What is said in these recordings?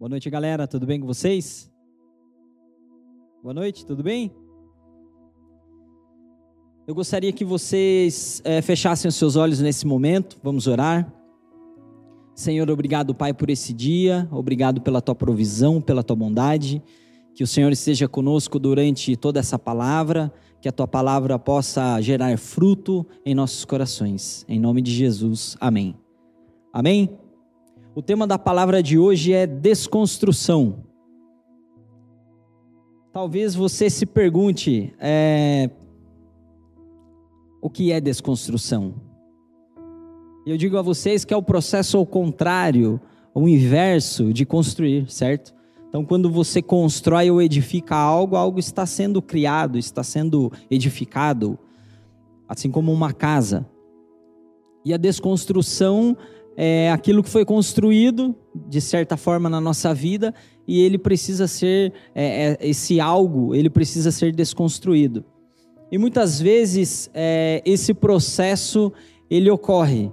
Boa noite, galera. Tudo bem com vocês? Boa noite, tudo bem? Eu gostaria que vocês é, fechassem os seus olhos nesse momento. Vamos orar. Senhor, obrigado, Pai, por esse dia. Obrigado pela tua provisão, pela tua bondade. Que o Senhor esteja conosco durante toda essa palavra. Que a tua palavra possa gerar fruto em nossos corações. Em nome de Jesus. Amém. Amém? O tema da palavra de hoje é desconstrução. Talvez você se pergunte é, o que é desconstrução. Eu digo a vocês que é o processo ao contrário, o inverso de construir, certo? Então, quando você constrói ou edifica algo, algo está sendo criado, está sendo edificado, assim como uma casa. E a desconstrução é, aquilo que foi construído, de certa forma, na nossa vida, e ele precisa ser, é, é, esse algo, ele precisa ser desconstruído. E muitas vezes é, esse processo, ele ocorre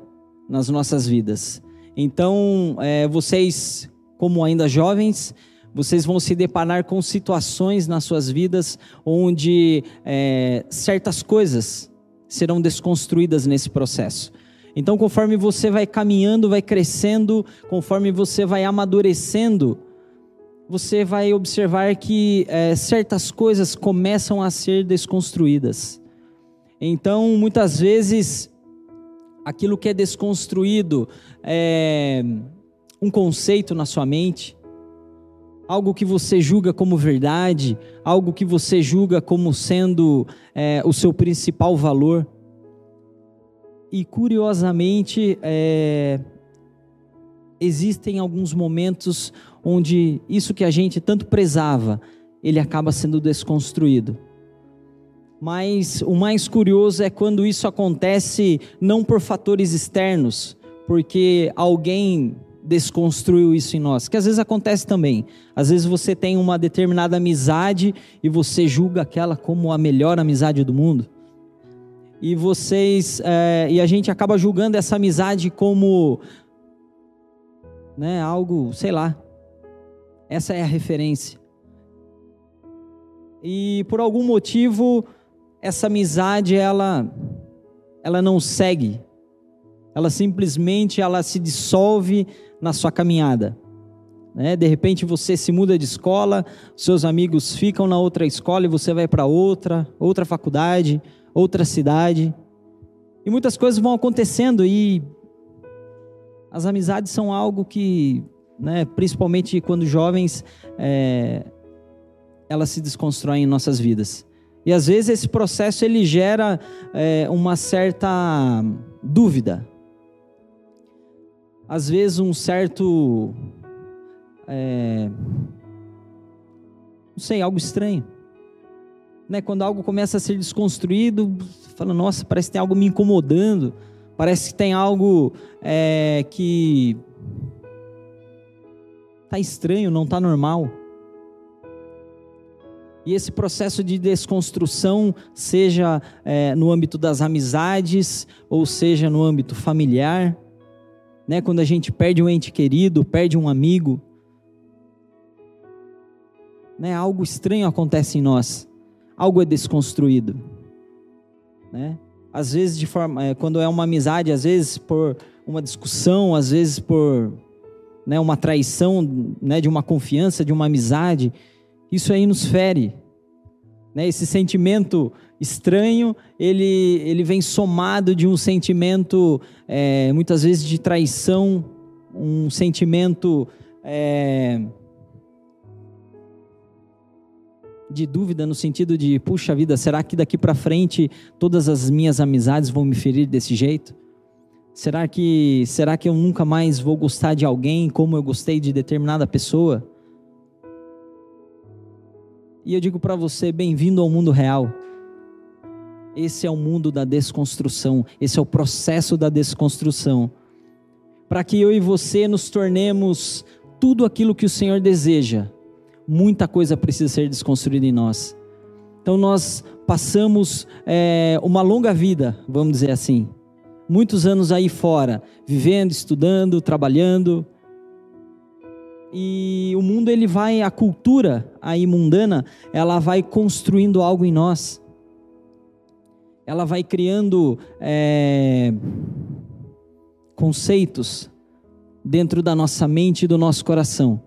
nas nossas vidas. Então, é, vocês, como ainda jovens, vocês vão se deparar com situações nas suas vidas onde é, certas coisas serão desconstruídas nesse processo. Então, conforme você vai caminhando, vai crescendo, conforme você vai amadurecendo, você vai observar que é, certas coisas começam a ser desconstruídas. Então, muitas vezes, aquilo que é desconstruído é um conceito na sua mente, algo que você julga como verdade, algo que você julga como sendo é, o seu principal valor. E curiosamente, é, existem alguns momentos onde isso que a gente tanto prezava, ele acaba sendo desconstruído. Mas o mais curioso é quando isso acontece não por fatores externos, porque alguém desconstruiu isso em nós, que às vezes acontece também. Às vezes você tem uma determinada amizade e você julga aquela como a melhor amizade do mundo e vocês é, e a gente acaba julgando essa amizade como né, algo, sei lá. Essa é a referência. E por algum motivo essa amizade ela ela não segue. Ela simplesmente ela se dissolve na sua caminhada. Né? De repente você se muda de escola, seus amigos ficam na outra escola e você vai para outra, outra faculdade outra cidade. E muitas coisas vão acontecendo e as amizades são algo que, né, principalmente quando jovens, é, elas se desconstroem em nossas vidas. E às vezes esse processo ele gera é, uma certa dúvida. Às vezes um certo. É, não sei, algo estranho né, quando algo começa a ser desconstruído, fala, nossa, parece que tem algo me incomodando, parece que tem algo é, que tá estranho, não tá normal. E esse processo de desconstrução, seja é, no âmbito das amizades, ou seja no âmbito familiar, né, quando a gente perde um ente querido, perde um amigo, né, algo estranho acontece em nós algo é desconstruído, né? Às vezes de forma, é, quando é uma amizade, às vezes por uma discussão, às vezes por né, uma traição, né, de uma confiança, de uma amizade, isso aí nos fere, né? Esse sentimento estranho, ele ele vem somado de um sentimento é, muitas vezes de traição, um sentimento é, de dúvida no sentido de, puxa vida, será que daqui para frente todas as minhas amizades vão me ferir desse jeito? Será que será que eu nunca mais vou gostar de alguém como eu gostei de determinada pessoa? E eu digo para você, bem-vindo ao mundo real. Esse é o mundo da desconstrução, esse é o processo da desconstrução. Para que eu e você nos tornemos tudo aquilo que o Senhor deseja muita coisa precisa ser desconstruída em nós. Então nós passamos é, uma longa vida, vamos dizer assim, muitos anos aí fora, vivendo, estudando, trabalhando. e o mundo ele vai, a cultura aí mundana, ela vai construindo algo em nós. Ela vai criando é, conceitos dentro da nossa mente e do nosso coração.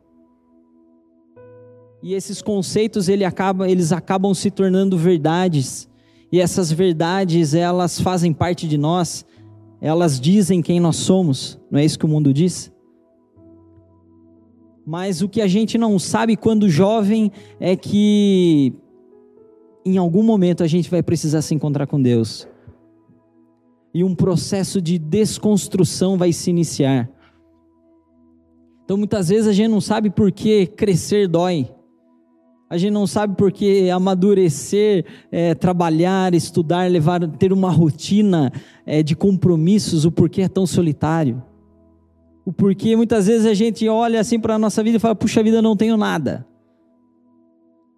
E esses conceitos ele acaba, eles acabam se tornando verdades. E essas verdades, elas fazem parte de nós. Elas dizem quem nós somos. Não é isso que o mundo diz? Mas o que a gente não sabe quando jovem é que em algum momento a gente vai precisar se encontrar com Deus. E um processo de desconstrução vai se iniciar. Então muitas vezes a gente não sabe por que crescer dói. A gente não sabe porque amadurecer, é, trabalhar, estudar, levar, ter uma rotina é, de compromissos, o porquê é tão solitário. O porquê muitas vezes a gente olha assim para a nossa vida e fala: puxa vida, eu não tenho nada.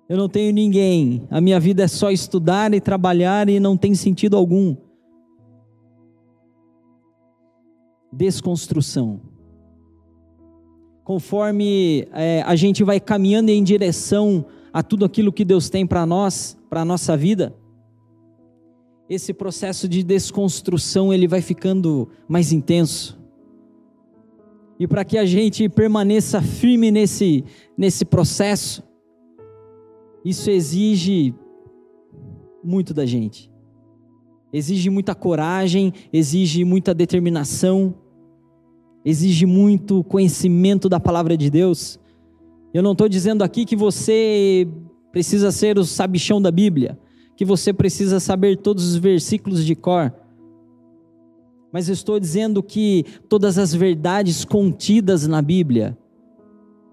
Eu não tenho ninguém. A minha vida é só estudar e trabalhar e não tem sentido algum. Desconstrução conforme é, a gente vai caminhando em direção a tudo aquilo que Deus tem para nós, para a nossa vida, esse processo de desconstrução ele vai ficando mais intenso. E para que a gente permaneça firme nesse, nesse processo, isso exige muito da gente. Exige muita coragem, exige muita determinação, exige muito conhecimento da palavra de Deus. Eu não estou dizendo aqui que você precisa ser o sabichão da Bíblia, que você precisa saber todos os versículos de cor. Mas eu estou dizendo que todas as verdades contidas na Bíblia,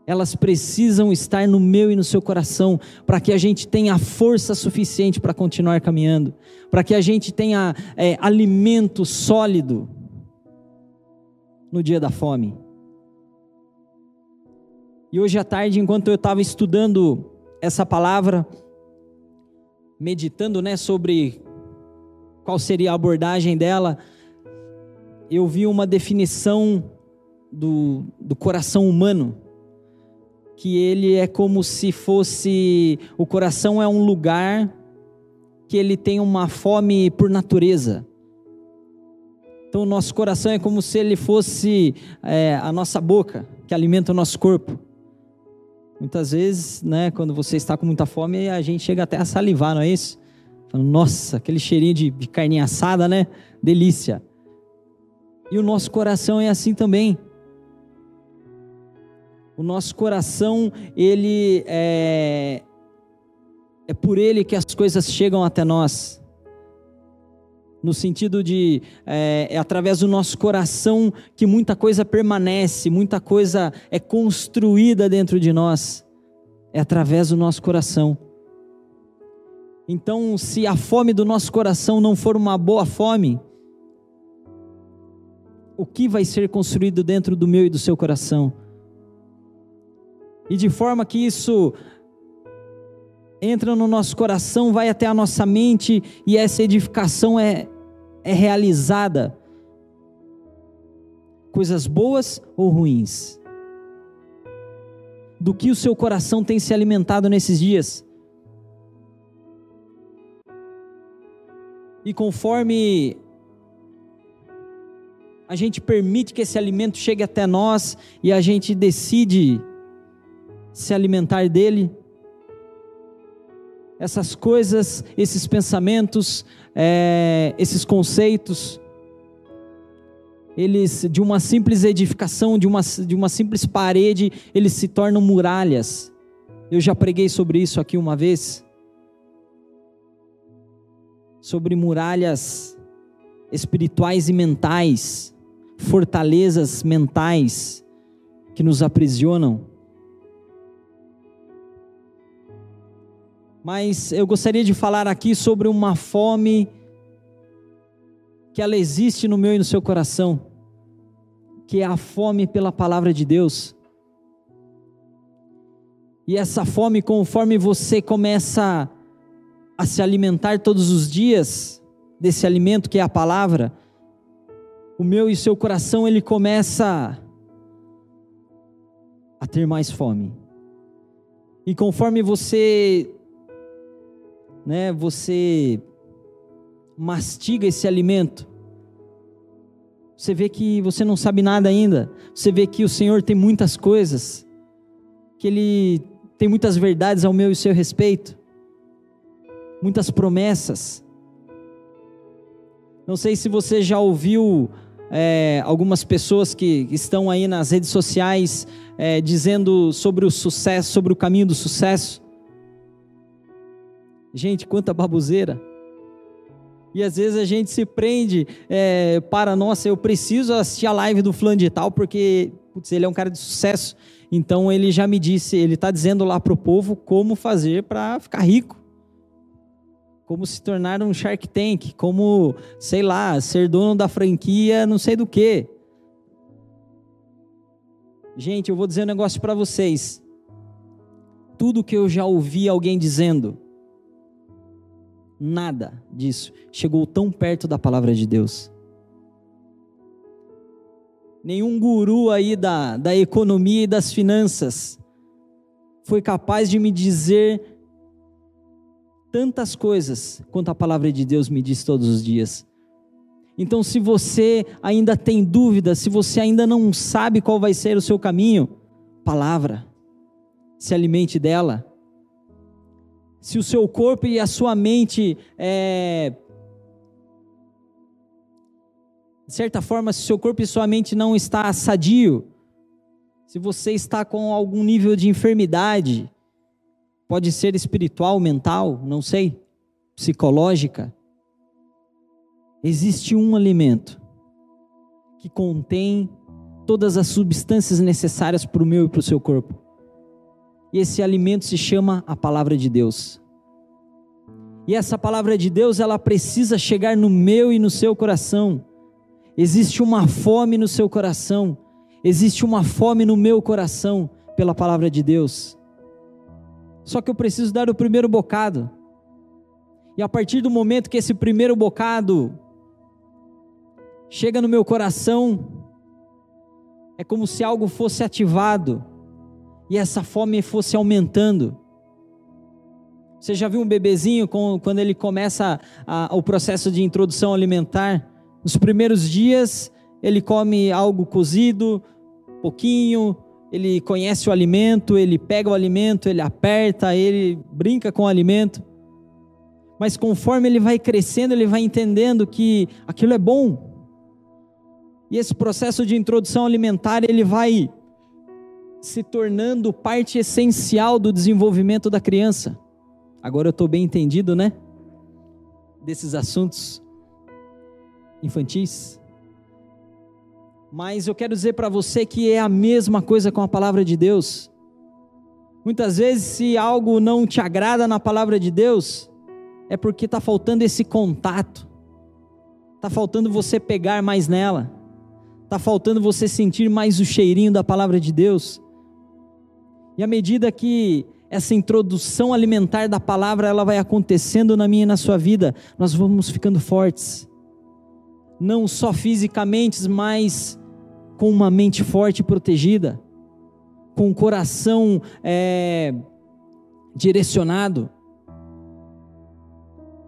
elas precisam estar no meu e no seu coração, para que a gente tenha força suficiente para continuar caminhando, para que a gente tenha é, alimento sólido no dia da fome. E hoje à tarde, enquanto eu estava estudando essa palavra, meditando né, sobre qual seria a abordagem dela, eu vi uma definição do, do coração humano, que ele é como se fosse. O coração é um lugar que ele tem uma fome por natureza. Então, o nosso coração é como se ele fosse é, a nossa boca, que alimenta o nosso corpo. Muitas vezes, né, quando você está com muita fome, a gente chega até a salivar, não é isso? Nossa, aquele cheirinho de, de carninha assada, né? Delícia. E o nosso coração é assim também. O nosso coração, ele é, é por ele que as coisas chegam até nós no sentido de é, é, através do nosso coração que muita coisa permanece, muita coisa é construída dentro de nós, é através do nosso coração. Então, se a fome do nosso coração não for uma boa fome, o que vai ser construído dentro do meu e do seu coração? E de forma que isso entra no nosso coração, vai até a nossa mente e essa edificação é, é realizada. Coisas boas ou ruins? Do que o seu coração tem se alimentado nesses dias? E conforme a gente permite que esse alimento chegue até nós e a gente decide se alimentar dele, essas coisas, esses pensamentos, é, esses conceitos, eles de uma simples edificação, de uma, de uma simples parede, eles se tornam muralhas. Eu já preguei sobre isso aqui uma vez. Sobre muralhas espirituais e mentais, fortalezas mentais que nos aprisionam. Mas eu gostaria de falar aqui sobre uma fome que ela existe no meu e no seu coração, que é a fome pela palavra de Deus. E essa fome, conforme você começa a se alimentar todos os dias desse alimento que é a palavra, o meu e seu coração ele começa a ter mais fome. E conforme você né, você mastiga esse alimento, você vê que você não sabe nada ainda. Você vê que o Senhor tem muitas coisas, que Ele tem muitas verdades ao meu e seu respeito, muitas promessas. Não sei se você já ouviu é, algumas pessoas que estão aí nas redes sociais é, dizendo sobre o sucesso, sobre o caminho do sucesso. Gente, quanta baboseira. E às vezes a gente se prende é, para, nossa, eu preciso assistir a live do fulano de tal, porque putz, ele é um cara de sucesso. Então ele já me disse, ele está dizendo lá para o povo como fazer para ficar rico. Como se tornar um Shark Tank, como, sei lá, ser dono da franquia, não sei do que. Gente, eu vou dizer um negócio para vocês. Tudo que eu já ouvi alguém dizendo, nada disso chegou tão perto da palavra de Deus. Nenhum guru aí da, da economia e das finanças foi capaz de me dizer tantas coisas quanto a palavra de Deus me diz todos os dias. Então, se você ainda tem dúvida, se você ainda não sabe qual vai ser o seu caminho, palavra, se alimente dela se o seu corpo e a sua mente, é, de certa forma, se o seu corpo e sua mente não está sadio, se você está com algum nível de enfermidade, pode ser espiritual, mental, não sei, psicológica, existe um alimento que contém todas as substâncias necessárias para o meu e para o seu corpo. E esse alimento se chama a palavra de Deus. E essa palavra de Deus, ela precisa chegar no meu e no seu coração. Existe uma fome no seu coração. Existe uma fome no meu coração pela palavra de Deus. Só que eu preciso dar o primeiro bocado. E a partir do momento que esse primeiro bocado chega no meu coração, é como se algo fosse ativado e essa fome fosse aumentando. Você já viu um bebezinho quando ele começa a, o processo de introdução alimentar? Nos primeiros dias, ele come algo cozido, pouquinho, ele conhece o alimento, ele pega o alimento, ele aperta, ele brinca com o alimento. Mas conforme ele vai crescendo, ele vai entendendo que aquilo é bom. E esse processo de introdução alimentar, ele vai se tornando parte essencial do desenvolvimento da criança. Agora eu estou bem entendido, né? Desses assuntos infantis. Mas eu quero dizer para você que é a mesma coisa com a palavra de Deus. Muitas vezes, se algo não te agrada na palavra de Deus, é porque está faltando esse contato, está faltando você pegar mais nela, está faltando você sentir mais o cheirinho da palavra de Deus. E à medida que essa introdução alimentar da palavra ela vai acontecendo na minha e na sua vida, nós vamos ficando fortes. Não só fisicamente, mas com uma mente forte e protegida, com o coração é, direcionado.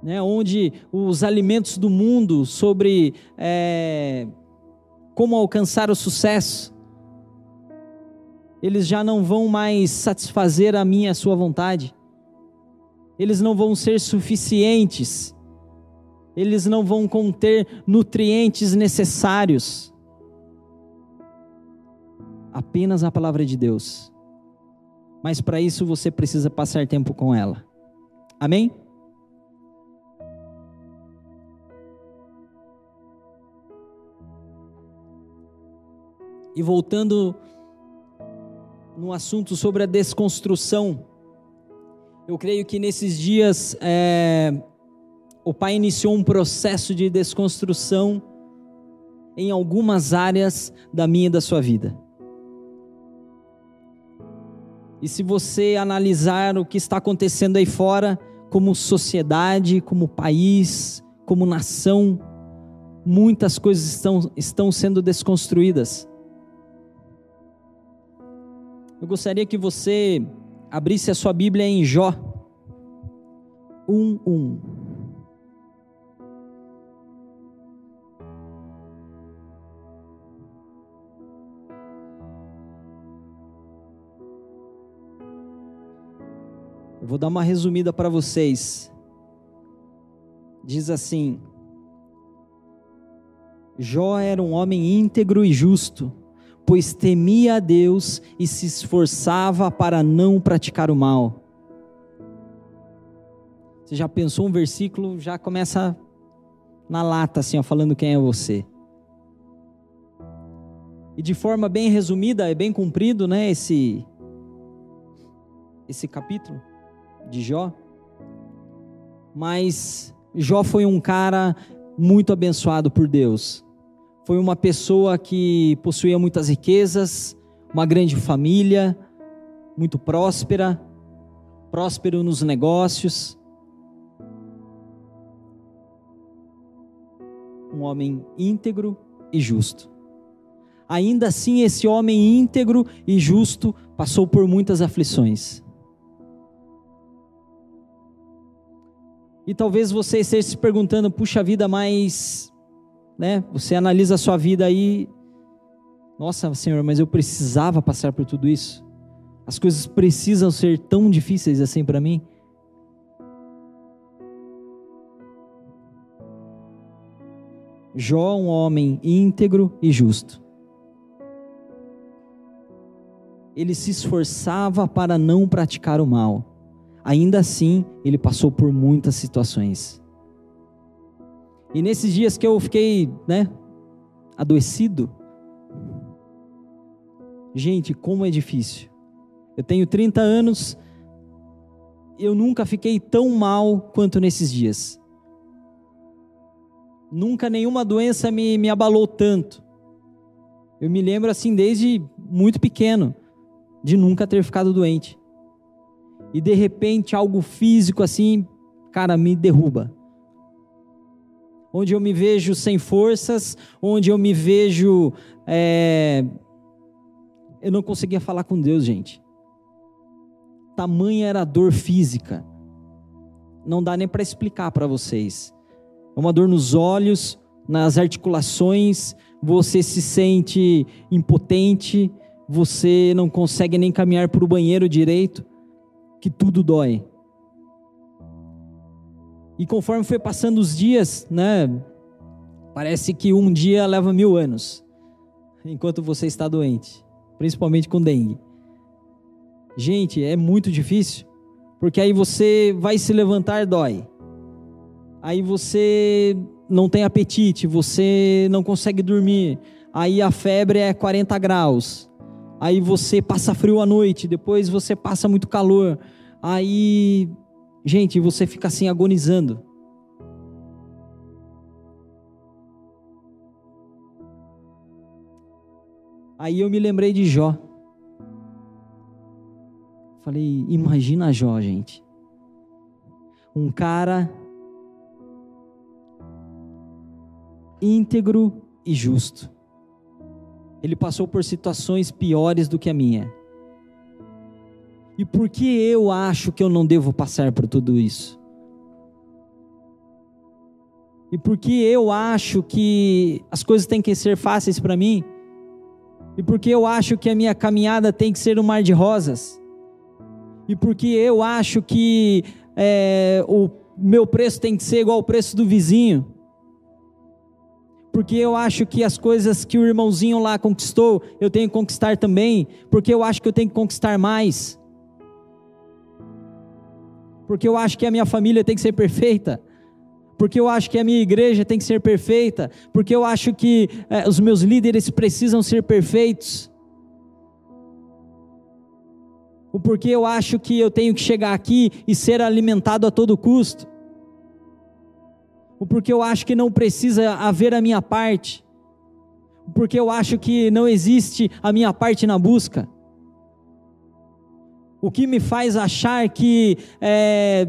Né, onde os alimentos do mundo sobre é, como alcançar o sucesso, eles já não vão mais satisfazer a minha a sua vontade. Eles não vão ser suficientes. Eles não vão conter nutrientes necessários. Apenas a palavra de Deus. Mas para isso você precisa passar tempo com ela. Amém? E voltando no assunto sobre a desconstrução. Eu creio que nesses dias é, o Pai iniciou um processo de desconstrução em algumas áreas da minha e da sua vida. E se você analisar o que está acontecendo aí fora, como sociedade, como país, como nação, muitas coisas estão, estão sendo desconstruídas. Eu gostaria que você abrisse a sua Bíblia em Jó 1:1. Eu vou dar uma resumida para vocês. Diz assim: Jó era um homem íntegro e justo pois temia a Deus e se esforçava para não praticar o mal. Você já pensou um versículo, já começa na lata, assim, ó, falando quem é você. E de forma bem resumida, é bem cumprido, né, esse, esse capítulo de Jó. Mas Jó foi um cara muito abençoado por Deus foi uma pessoa que possuía muitas riquezas, uma grande família, muito próspera, próspero nos negócios. Um homem íntegro e justo. Ainda assim, esse homem íntegro e justo passou por muitas aflições. E talvez você esteja se perguntando, puxa vida, mas né? Você analisa a sua vida aí, nossa, Senhor, mas eu precisava passar por tudo isso. As coisas precisam ser tão difíceis assim para mim? Jó, um homem íntegro e justo. Ele se esforçava para não praticar o mal. Ainda assim, ele passou por muitas situações. E nesses dias que eu fiquei, né, adoecido, gente, como é difícil. Eu tenho 30 anos, eu nunca fiquei tão mal quanto nesses dias. Nunca nenhuma doença me, me abalou tanto. Eu me lembro assim desde muito pequeno de nunca ter ficado doente. E de repente algo físico assim, cara, me derruba onde eu me vejo sem forças, onde eu me vejo. É... Eu não conseguia falar com Deus, gente. Tamanha era a dor física. Não dá nem para explicar para vocês. É uma dor nos olhos, nas articulações, você se sente impotente, você não consegue nem caminhar para o banheiro direito, que tudo dói. E conforme foi passando os dias, né? Parece que um dia leva mil anos, enquanto você está doente, principalmente com dengue. Gente, é muito difícil, porque aí você vai se levantar, dói. Aí você não tem apetite, você não consegue dormir. Aí a febre é 40 graus. Aí você passa frio à noite, depois você passa muito calor. Aí Gente, você fica assim agonizando. Aí eu me lembrei de Jó. Falei, imagina Jó, gente. Um cara íntegro e justo. Ele passou por situações piores do que a minha. E por que eu acho que eu não devo passar por tudo isso? E por que eu acho que as coisas têm que ser fáceis para mim? E por que eu acho que a minha caminhada tem que ser um mar de rosas? E por que eu acho que é, o meu preço tem que ser igual ao preço do vizinho? Porque eu acho que as coisas que o irmãozinho lá conquistou, eu tenho que conquistar também, porque eu acho que eu tenho que conquistar mais porque eu acho que a minha família tem que ser perfeita, porque eu acho que a minha igreja tem que ser perfeita, porque eu acho que é, os meus líderes precisam ser perfeitos, o porquê eu acho que eu tenho que chegar aqui e ser alimentado a todo custo, o porquê eu acho que não precisa haver a minha parte, porque eu acho que não existe a minha parte na busca o que me faz achar que é,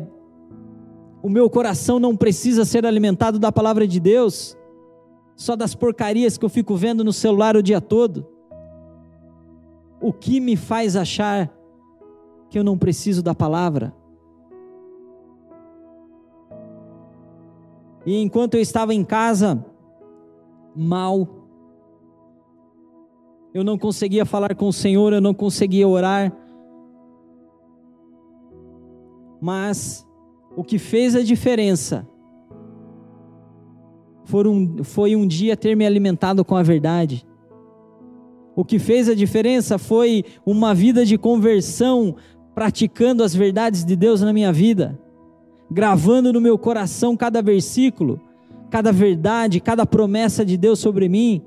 o meu coração não precisa ser alimentado da palavra de Deus, só das porcarias que eu fico vendo no celular o dia todo. O que me faz achar que eu não preciso da palavra? E enquanto eu estava em casa, mal, eu não conseguia falar com o Senhor, eu não conseguia orar. Mas o que fez a diferença foi um, foi um dia ter me alimentado com a verdade. O que fez a diferença foi uma vida de conversão, praticando as verdades de Deus na minha vida, gravando no meu coração cada versículo, cada verdade, cada promessa de Deus sobre mim.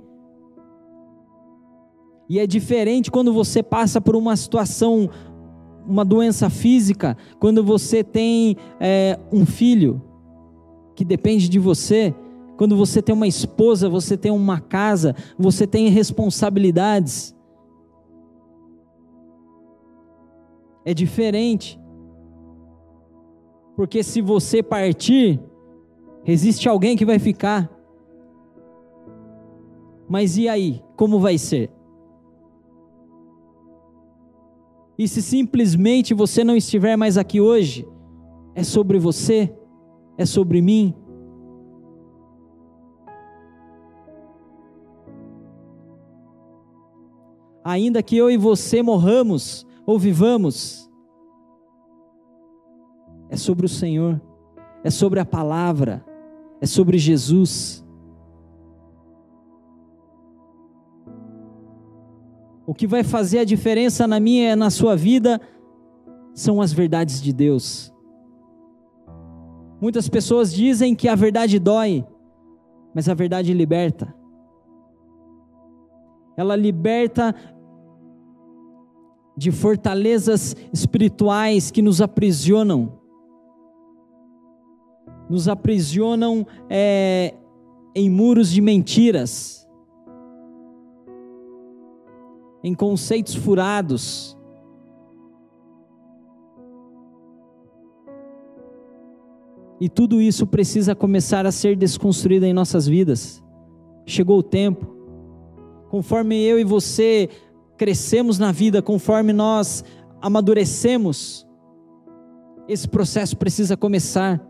E é diferente quando você passa por uma situação, uma doença física, quando você tem é, um filho que depende de você, quando você tem uma esposa, você tem uma casa, você tem responsabilidades. É diferente. Porque se você partir, existe alguém que vai ficar. Mas e aí? Como vai ser? E se simplesmente você não estiver mais aqui hoje, é sobre você, é sobre mim. Ainda que eu e você morramos ou vivamos, é sobre o Senhor, é sobre a palavra, é sobre Jesus. O que vai fazer a diferença na minha e na sua vida são as verdades de Deus. Muitas pessoas dizem que a verdade dói, mas a verdade liberta. Ela liberta de fortalezas espirituais que nos aprisionam, nos aprisionam é, em muros de mentiras em conceitos furados. E tudo isso precisa começar a ser desconstruído em nossas vidas. Chegou o tempo. Conforme eu e você crescemos na vida, conforme nós amadurecemos, esse processo precisa começar.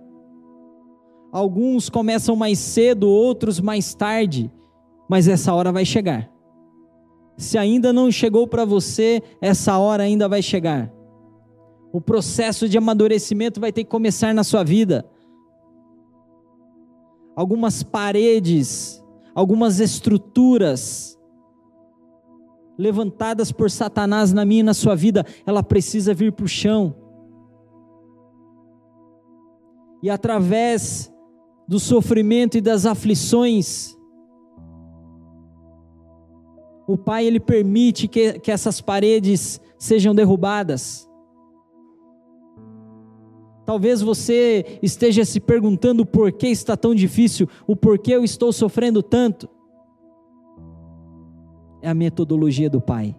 Alguns começam mais cedo, outros mais tarde, mas essa hora vai chegar. Se ainda não chegou para você, essa hora ainda vai chegar. O processo de amadurecimento vai ter que começar na sua vida. Algumas paredes, algumas estruturas levantadas por Satanás na minha e na sua vida, ela precisa vir para o chão. E através do sofrimento e das aflições, o Pai ele permite que, que essas paredes sejam derrubadas. Talvez você esteja se perguntando por que está tão difícil, o porquê eu estou sofrendo tanto. É a metodologia do Pai.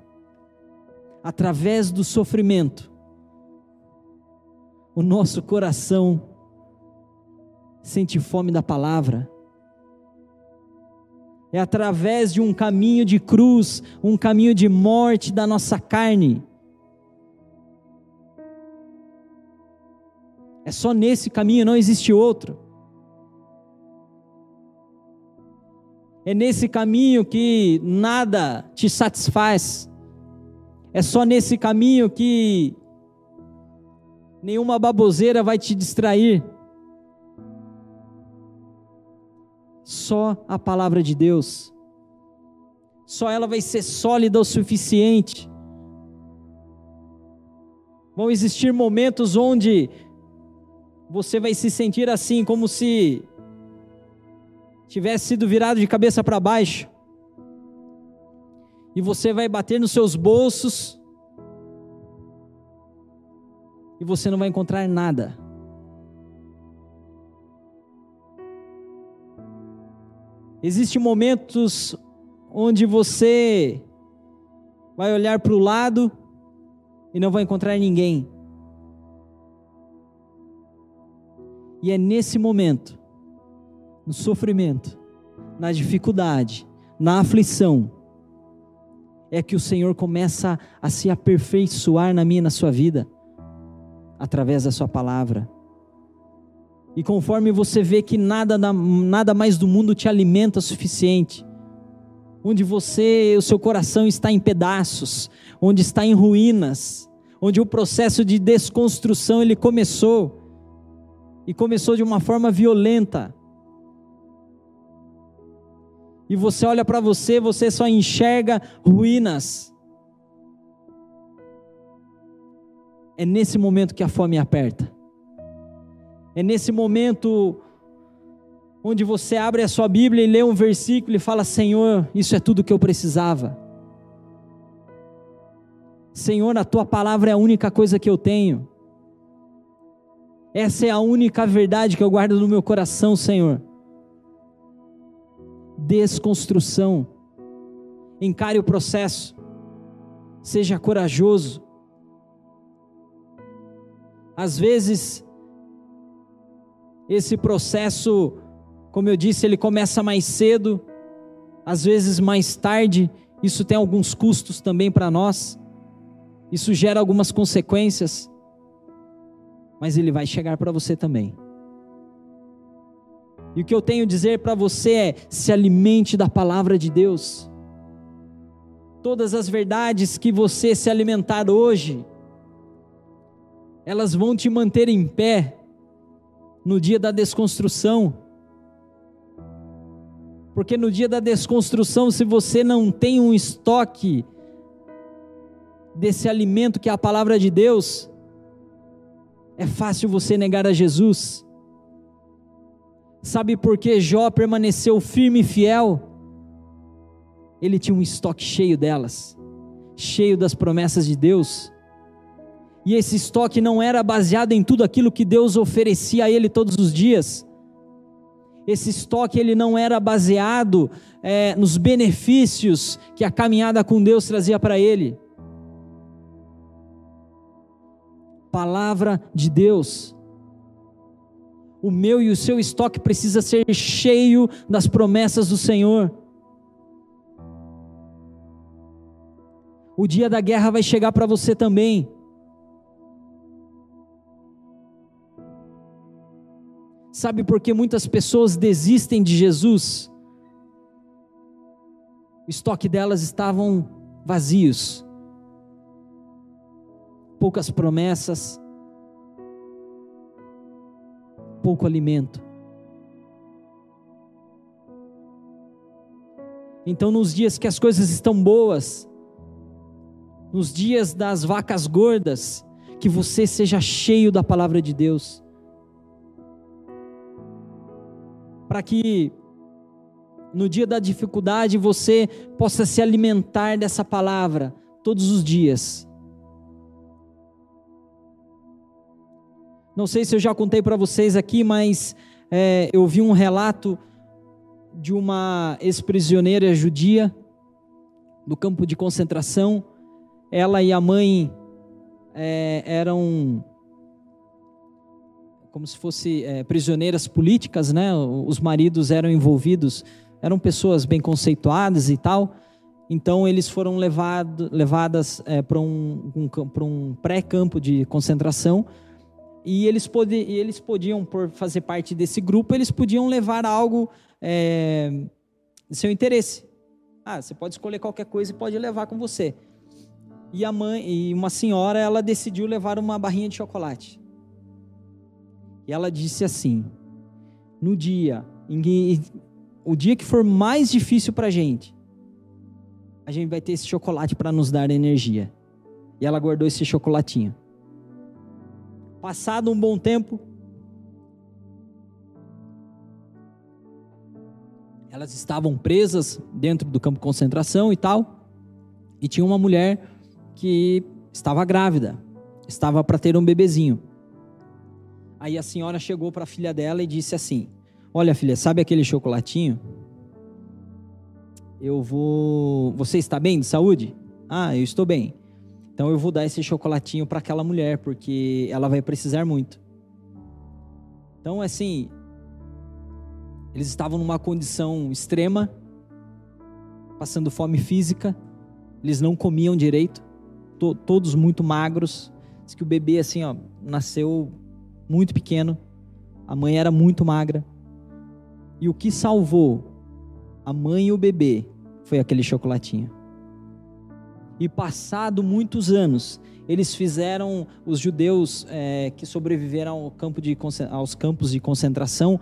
Através do sofrimento, o nosso coração sente fome da palavra é através de um caminho de cruz, um caminho de morte da nossa carne. É só nesse caminho, não existe outro. É nesse caminho que nada te satisfaz. É só nesse caminho que nenhuma baboseira vai te distrair. Só a palavra de Deus. Só ela vai ser sólida o suficiente. Vão existir momentos onde você vai se sentir assim, como se tivesse sido virado de cabeça para baixo. E você vai bater nos seus bolsos. E você não vai encontrar nada. Existem momentos onde você vai olhar para o lado e não vai encontrar ninguém. E é nesse momento, no sofrimento, na dificuldade, na aflição, é que o Senhor começa a se aperfeiçoar na minha e na sua vida, através da Sua palavra. E conforme você vê que nada, nada mais do mundo te alimenta o suficiente, onde você, o seu coração está em pedaços, onde está em ruínas, onde o processo de desconstrução ele começou e começou de uma forma violenta. E você olha para você, você só enxerga ruínas. É nesse momento que a fome aperta. É nesse momento onde você abre a sua Bíblia e lê um versículo e fala: Senhor, isso é tudo que eu precisava. Senhor, a tua palavra é a única coisa que eu tenho. Essa é a única verdade que eu guardo no meu coração, Senhor. Desconstrução. Encare o processo. Seja corajoso. Às vezes, esse processo, como eu disse, ele começa mais cedo, às vezes mais tarde. Isso tem alguns custos também para nós. Isso gera algumas consequências mas ele vai chegar para você também. E o que eu tenho a dizer para você é: se alimente da palavra de Deus. Todas as verdades que você se alimentar hoje, elas vão te manter em pé no dia da desconstrução. Porque no dia da desconstrução, se você não tem um estoque desse alimento que é a palavra de Deus, é fácil você negar a Jesus. Sabe por que Jó permaneceu firme e fiel? Ele tinha um estoque cheio delas, cheio das promessas de Deus. E esse estoque não era baseado em tudo aquilo que Deus oferecia a ele todos os dias. Esse estoque ele não era baseado é, nos benefícios que a caminhada com Deus trazia para ele. palavra de Deus. O meu e o seu estoque precisa ser cheio das promessas do Senhor. O dia da guerra vai chegar para você também. Sabe por que muitas pessoas desistem de Jesus? O estoque delas estavam vazios poucas promessas, pouco alimento. Então, nos dias que as coisas estão boas, nos dias das vacas gordas, que você seja cheio da palavra de Deus, para que no dia da dificuldade você possa se alimentar dessa palavra todos os dias Não sei se eu já contei para vocês aqui, mas é, eu vi um relato de uma ex-prisioneira judia do campo de concentração. Ela e a mãe é, eram como se fossem é, prisioneiras políticas, né? Os maridos eram envolvidos, eram pessoas bem conceituadas e tal. Então eles foram levado, levadas é, para um, um, um pré-campo de concentração e eles, e eles podiam, por fazer parte desse grupo, eles podiam levar algo é, de seu interesse. Ah, você pode escolher qualquer coisa e pode levar com você. E a mãe, e uma senhora, ela decidiu levar uma barrinha de chocolate. E ela disse assim: no dia, em, o dia que for mais difícil para a gente, a gente vai ter esse chocolate para nos dar energia. E ela guardou esse chocolatinho. Passado um bom tempo, elas estavam presas dentro do campo de concentração e tal, e tinha uma mulher que estava grávida, estava para ter um bebezinho. Aí a senhora chegou para a filha dela e disse assim: Olha, filha, sabe aquele chocolatinho? Eu vou. Você está bem de saúde? Ah, eu estou bem. Então eu vou dar esse chocolatinho para aquela mulher, porque ela vai precisar muito. Então, assim, eles estavam numa condição extrema, passando fome física, Eles não comiam direito, to, todos muito magros. Diz que o bebê assim, ó, nasceu muito pequeno. A mãe era muito magra. E o que salvou a mãe e o bebê foi aquele chocolatinho. E passado muitos anos, eles fizeram os judeus é, que sobreviveram ao campo de, aos campos de concentração,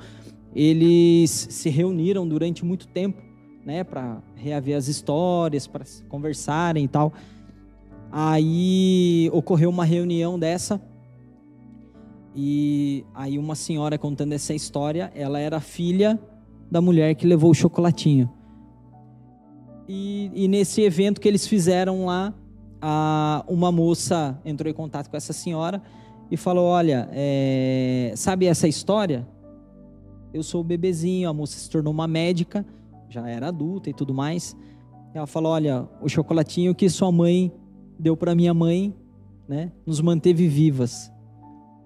eles se reuniram durante muito tempo, né, para reaver as histórias, para conversarem e tal. Aí ocorreu uma reunião dessa e aí uma senhora contando essa história, ela era filha da mulher que levou o chocolatinho. E, e nesse evento que eles fizeram lá, a, uma moça entrou em contato com essa senhora e falou: Olha, é, sabe essa história? Eu sou o bebezinho, a moça se tornou uma médica, já era adulta e tudo mais. Ela falou: Olha, o chocolatinho que sua mãe deu para minha mãe, né, nos manteve vivas.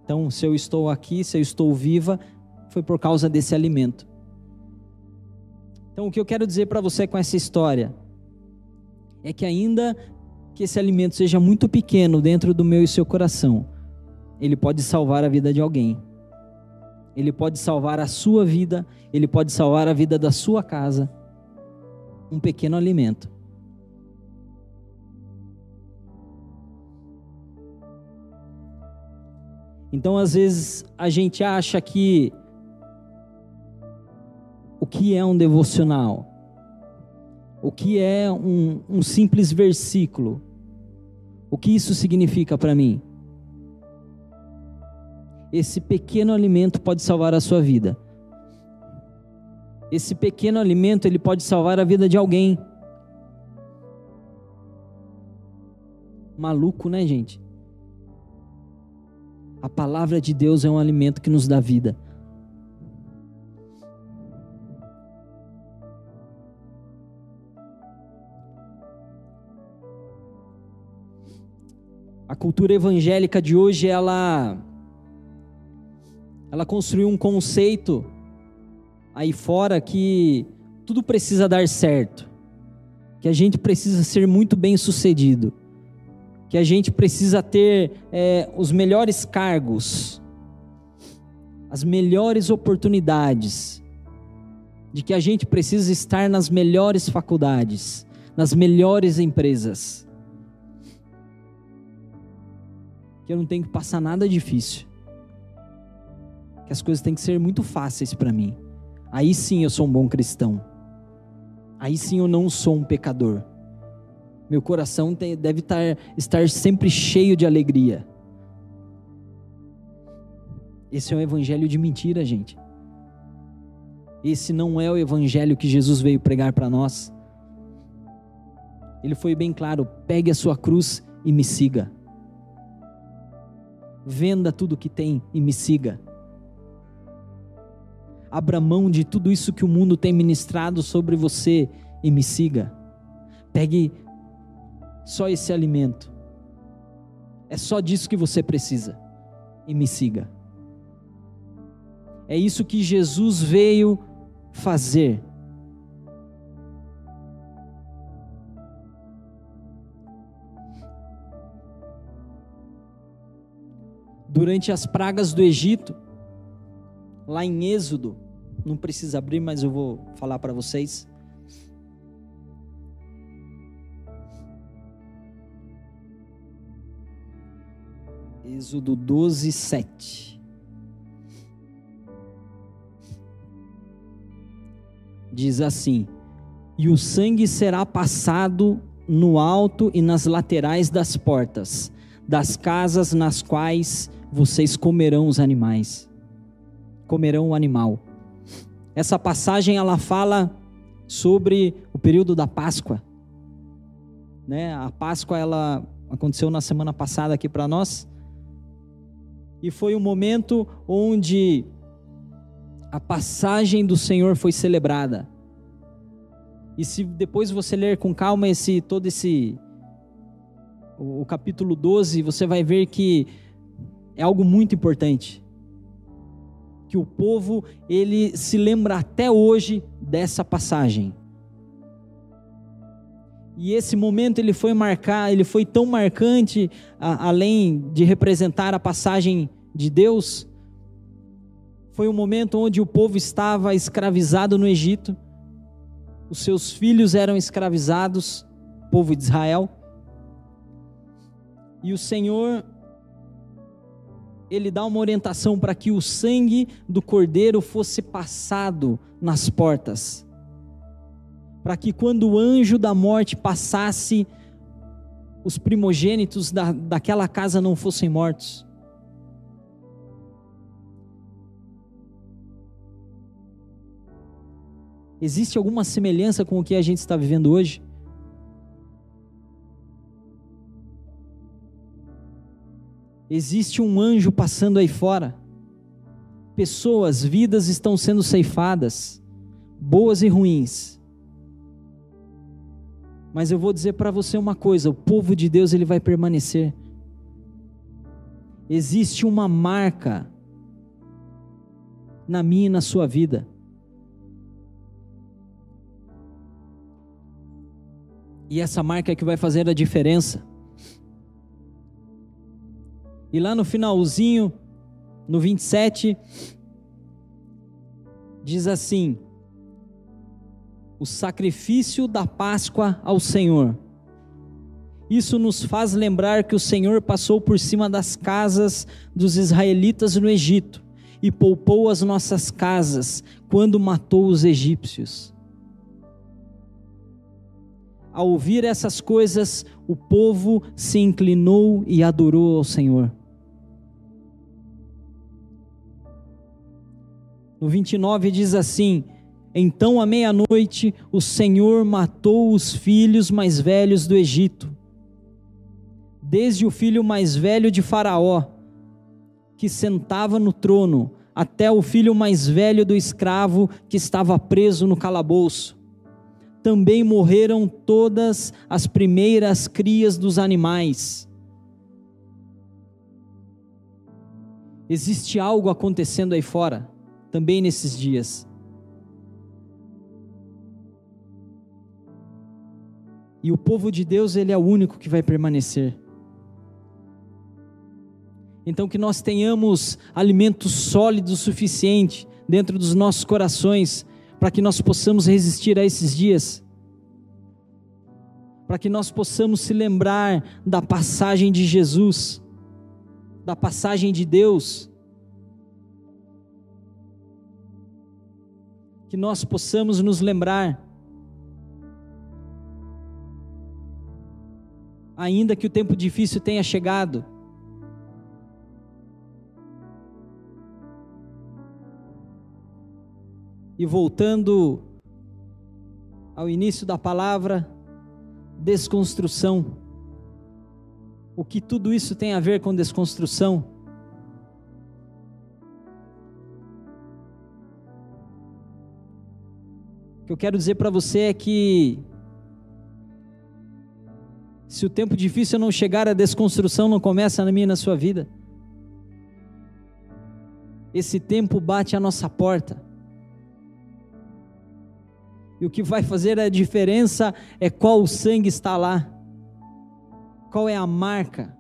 Então, se eu estou aqui, se eu estou viva, foi por causa desse alimento. Então, o que eu quero dizer para você com essa história é que ainda que esse alimento seja muito pequeno dentro do meu e seu coração, ele pode salvar a vida de alguém. Ele pode salvar a sua vida, ele pode salvar a vida da sua casa. Um pequeno alimento. Então, às vezes, a gente acha que o que é um devocional? O que é um, um simples versículo? O que isso significa para mim? Esse pequeno alimento pode salvar a sua vida. Esse pequeno alimento ele pode salvar a vida de alguém. Maluco, né, gente? A palavra de Deus é um alimento que nos dá vida. A cultura evangélica de hoje, ela ela construiu um conceito aí fora que tudo precisa dar certo, que a gente precisa ser muito bem sucedido, que a gente precisa ter é, os melhores cargos, as melhores oportunidades, de que a gente precisa estar nas melhores faculdades, nas melhores empresas. que eu não tenho que passar nada difícil. Que as coisas têm que ser muito fáceis para mim. Aí sim eu sou um bom cristão. Aí sim eu não sou um pecador. Meu coração tem, deve estar, estar sempre cheio de alegria. Esse é um evangelho de mentira, gente. Esse não é o evangelho que Jesus veio pregar para nós. Ele foi bem claro: pegue a sua cruz e me siga venda tudo que tem e me siga. Abra mão de tudo isso que o mundo tem ministrado sobre você e me siga. Pegue só esse alimento. É só disso que você precisa e me siga. É isso que Jesus veio fazer. durante as pragas do Egito, lá em Êxodo, não precisa abrir, mas eu vou falar para vocês. Êxodo 12, 7. Diz assim: E o sangue será passado no alto e nas laterais das portas, das casas nas quais vocês comerão os animais. Comerão o animal. Essa passagem ela fala sobre o período da Páscoa. Né? A Páscoa ela aconteceu na semana passada aqui para nós. E foi um momento onde a passagem do Senhor foi celebrada. E se depois você ler com calma esse todo esse o, o capítulo 12, você vai ver que é algo muito importante. Que o povo, ele se lembra até hoje dessa passagem. E esse momento ele foi marcar, ele foi tão marcante, a, além de representar a passagem de Deus, foi um momento onde o povo estava escravizado no Egito, os seus filhos eram escravizados, povo de Israel, e o Senhor ele dá uma orientação para que o sangue do cordeiro fosse passado nas portas. Para que quando o anjo da morte passasse, os primogênitos da, daquela casa não fossem mortos. Existe alguma semelhança com o que a gente está vivendo hoje? Existe um anjo passando aí fora. Pessoas, vidas estão sendo ceifadas, boas e ruins. Mas eu vou dizer para você uma coisa: o povo de Deus ele vai permanecer. Existe uma marca na minha e na sua vida. E essa marca é que vai fazer a diferença. E lá no finalzinho, no 27, diz assim: o sacrifício da Páscoa ao Senhor. Isso nos faz lembrar que o Senhor passou por cima das casas dos israelitas no Egito e poupou as nossas casas quando matou os egípcios. Ao ouvir essas coisas, o povo se inclinou e adorou ao Senhor. No 29 diz assim: Então à meia-noite o Senhor matou os filhos mais velhos do Egito, desde o filho mais velho de Faraó, que sentava no trono, até o filho mais velho do escravo que estava preso no calabouço. Também morreram todas as primeiras crias dos animais. Existe algo acontecendo aí fora também nesses dias. E o povo de Deus, ele é o único que vai permanecer. Então que nós tenhamos alimento sólido o suficiente dentro dos nossos corações para que nós possamos resistir a esses dias. Para que nós possamos se lembrar da passagem de Jesus, da passagem de Deus que nós possamos nos lembrar, ainda que o tempo difícil tenha chegado, e voltando ao início da palavra, desconstrução. O que tudo isso tem a ver com desconstrução? que eu quero dizer para você é que se o tempo difícil não chegar, a desconstrução não começa na minha e na sua vida. Esse tempo bate a nossa porta. E o que vai fazer a diferença é qual o sangue está lá. Qual é a marca?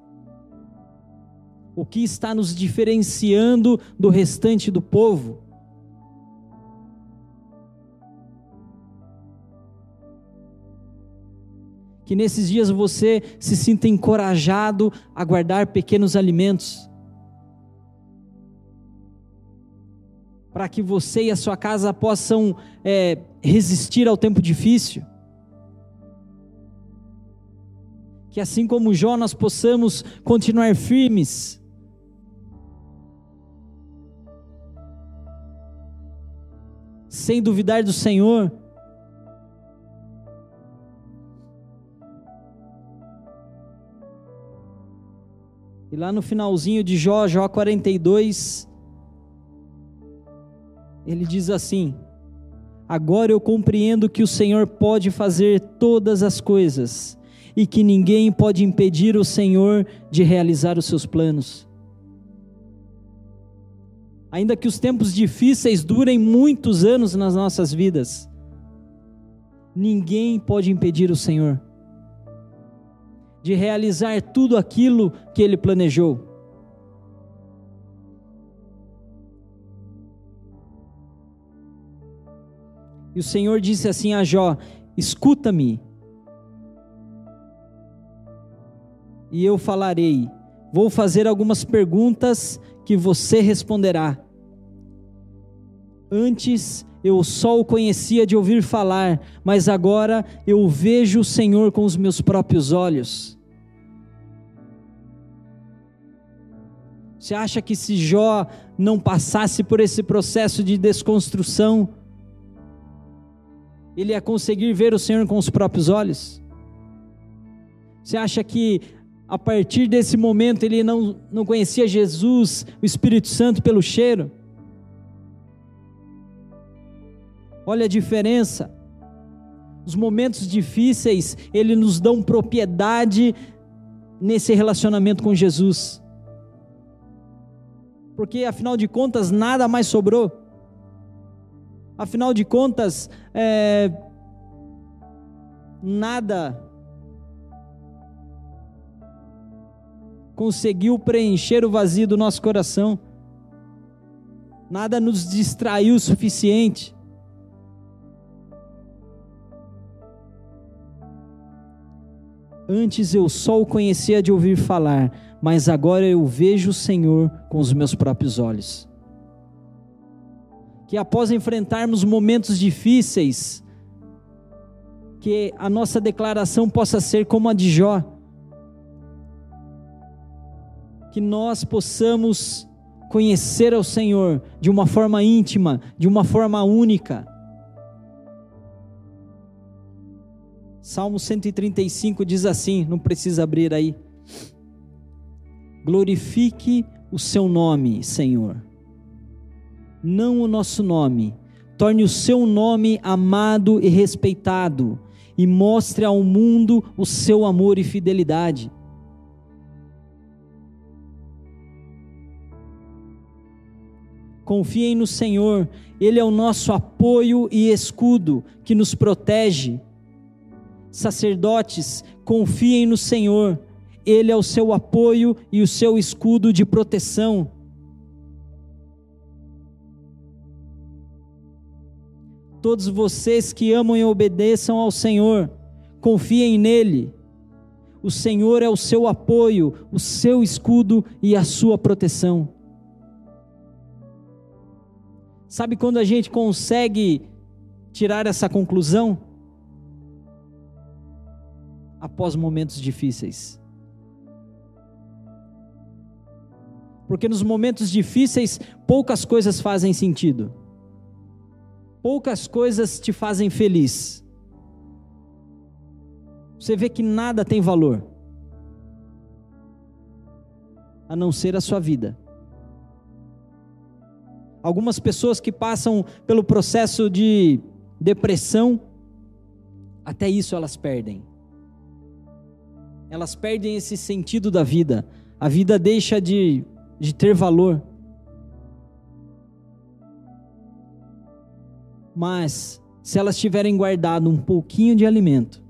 O que está nos diferenciando do restante do povo? Que nesses dias você se sinta encorajado a guardar pequenos alimentos, para que você e a sua casa possam é, resistir ao tempo difícil. Que assim como Jó, nós possamos continuar firmes. Sem duvidar do Senhor lá no finalzinho de Jó, Jó 42, ele diz assim: Agora eu compreendo que o Senhor pode fazer todas as coisas e que ninguém pode impedir o Senhor de realizar os seus planos. Ainda que os tempos difíceis durem muitos anos nas nossas vidas, ninguém pode impedir o Senhor. De realizar tudo aquilo que ele planejou. E o Senhor disse assim a Jó: Escuta-me, e eu falarei. Vou fazer algumas perguntas que você responderá. Antes eu só o conhecia de ouvir falar, mas agora eu vejo o Senhor com os meus próprios olhos. Você acha que se Jó não passasse por esse processo de desconstrução, ele ia conseguir ver o Senhor com os próprios olhos? Você acha que a partir desse momento ele não, não conhecia Jesus, o Espírito Santo, pelo cheiro? Olha a diferença. Os momentos difíceis, ele nos dão propriedade nesse relacionamento com Jesus. Porque afinal de contas, nada mais sobrou. Afinal de contas, é, nada conseguiu preencher o vazio do nosso coração. Nada nos distraiu o suficiente. Antes eu só o conhecia de ouvir falar, mas agora eu vejo o Senhor com os meus próprios olhos. Que após enfrentarmos momentos difíceis, que a nossa declaração possa ser como a de Jó, que nós possamos conhecer ao Senhor de uma forma íntima, de uma forma única Salmo 135 diz assim, não precisa abrir aí. Glorifique o seu nome, Senhor. Não o nosso nome. Torne o seu nome amado e respeitado e mostre ao mundo o seu amor e fidelidade. Confiem no Senhor, Ele é o nosso apoio e escudo que nos protege sacerdotes, confiem no Senhor, Ele é o seu apoio e o seu escudo de proteção. Todos vocês que amam e obedeçam ao Senhor, confiem nele. O Senhor é o seu apoio, o seu escudo e a sua proteção. Sabe quando a gente consegue tirar essa conclusão? Após momentos difíceis. Porque nos momentos difíceis, poucas coisas fazem sentido. Poucas coisas te fazem feliz. Você vê que nada tem valor, a não ser a sua vida. Algumas pessoas que passam pelo processo de depressão, até isso elas perdem elas perdem esse sentido da vida. A vida deixa de, de ter valor. Mas, se elas tiverem guardado um pouquinho de alimento,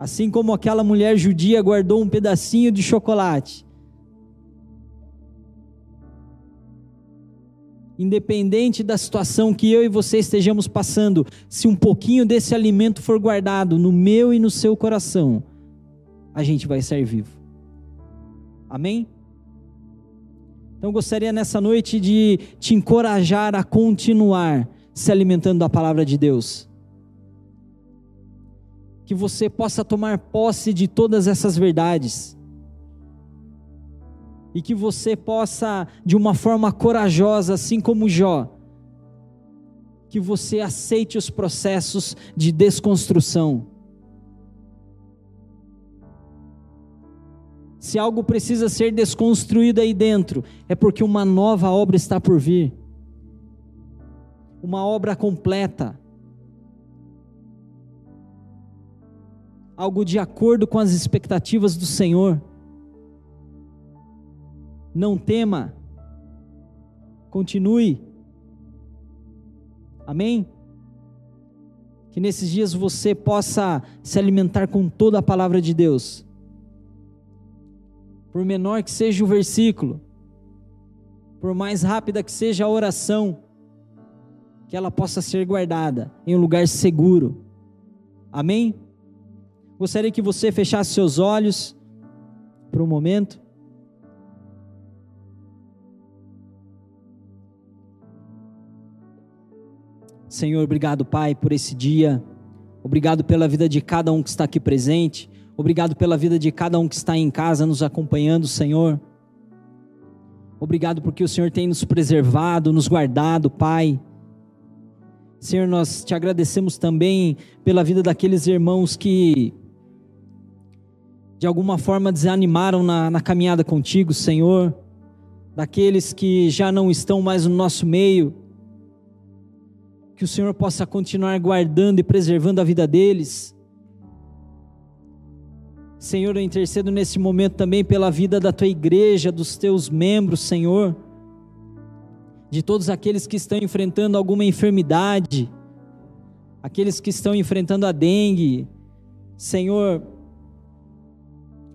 assim como aquela mulher judia guardou um pedacinho de chocolate, independente da situação que eu e você estejamos passando, se um pouquinho desse alimento for guardado no meu e no seu coração, a gente vai estar vivo. Amém? Então gostaria nessa noite de te encorajar a continuar se alimentando da palavra de Deus. Que você possa tomar posse de todas essas verdades e que você possa, de uma forma corajosa, assim como Jó, que você aceite os processos de desconstrução. Se algo precisa ser desconstruído aí dentro, é porque uma nova obra está por vir. Uma obra completa. Algo de acordo com as expectativas do Senhor. Não tema. Continue. Amém? Que nesses dias você possa se alimentar com toda a palavra de Deus. Por menor que seja o versículo, por mais rápida que seja a oração, que ela possa ser guardada em um lugar seguro. Amém? Gostaria que você fechasse seus olhos por um momento. Senhor, obrigado, Pai, por esse dia. Obrigado pela vida de cada um que está aqui presente. Obrigado pela vida de cada um que está em casa nos acompanhando, Senhor. Obrigado porque o Senhor tem nos preservado, nos guardado, Pai. Senhor, nós te agradecemos também pela vida daqueles irmãos que de alguma forma desanimaram na, na caminhada contigo, Senhor. Daqueles que já não estão mais no nosso meio que o Senhor possa continuar guardando e preservando a vida deles. Senhor, eu intercedo nesse momento também pela vida da tua igreja, dos teus membros, Senhor, de todos aqueles que estão enfrentando alguma enfermidade, aqueles que estão enfrentando a dengue, Senhor,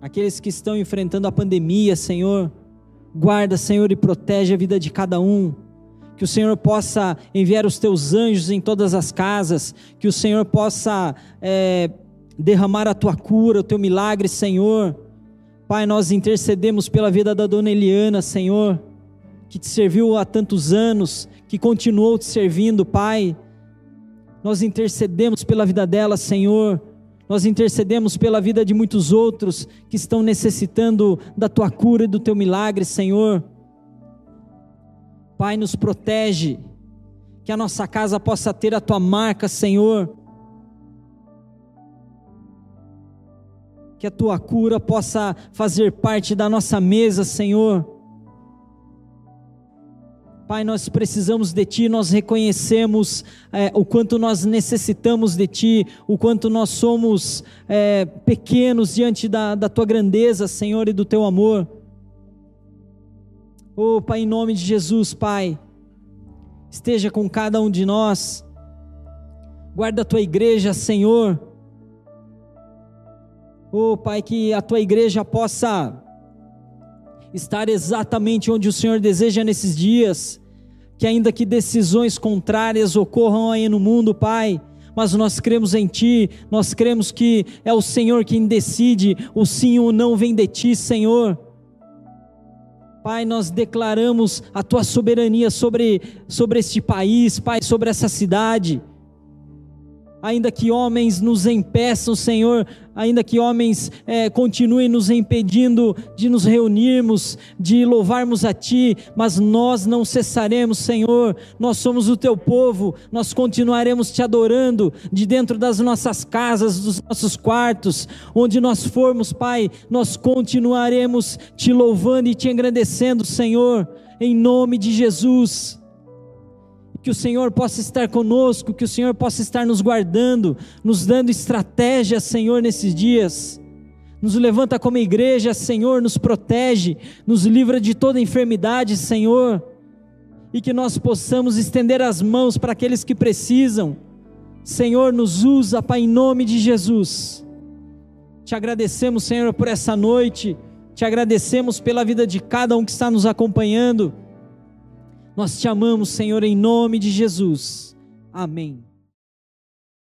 aqueles que estão enfrentando a pandemia, Senhor, guarda, Senhor, e protege a vida de cada um que o Senhor possa enviar os teus anjos em todas as casas, que o Senhor possa é, derramar a tua cura, o teu milagre, Senhor. Pai, nós intercedemos pela vida da dona Eliana, Senhor, que te serviu há tantos anos, que continuou te servindo, Pai. Nós intercedemos pela vida dela, Senhor. Nós intercedemos pela vida de muitos outros que estão necessitando da tua cura e do teu milagre, Senhor. Pai, nos protege, que a nossa casa possa ter a tua marca, Senhor. Que a tua cura possa fazer parte da nossa mesa, Senhor. Pai, nós precisamos de Ti, nós reconhecemos é, o quanto nós necessitamos de Ti, o quanto nós somos é, pequenos diante da, da Tua grandeza, Senhor, e do Teu amor. Oh, Pai, em nome de Jesus, Pai, esteja com cada um de nós, guarda a tua igreja, Senhor. Oh, Pai, que a tua igreja possa estar exatamente onde o Senhor deseja nesses dias, que ainda que decisões contrárias ocorram aí no mundo, Pai, mas nós cremos em Ti, nós cremos que é o Senhor quem decide, o sim ou não vem de Ti, Senhor. Pai, nós declaramos a tua soberania sobre, sobre este país, Pai, sobre essa cidade ainda que homens nos impeçam, Senhor, ainda que homens é, continuem nos impedindo de nos reunirmos, de louvarmos a Ti, mas nós não cessaremos, Senhor, nós somos o Teu povo, nós continuaremos Te adorando de dentro das nossas casas, dos nossos quartos, onde nós formos, Pai, nós continuaremos Te louvando e Te engrandecendo, Senhor, em nome de Jesus que o Senhor possa estar conosco, que o Senhor possa estar nos guardando, nos dando estratégia, Senhor, nesses dias. Nos levanta como igreja, Senhor, nos protege, nos livra de toda enfermidade, Senhor, e que nós possamos estender as mãos para aqueles que precisam. Senhor, nos usa, Pai, em nome de Jesus. Te agradecemos, Senhor, por essa noite, te agradecemos pela vida de cada um que está nos acompanhando. Nós te amamos, Senhor, em nome de Jesus. Amém.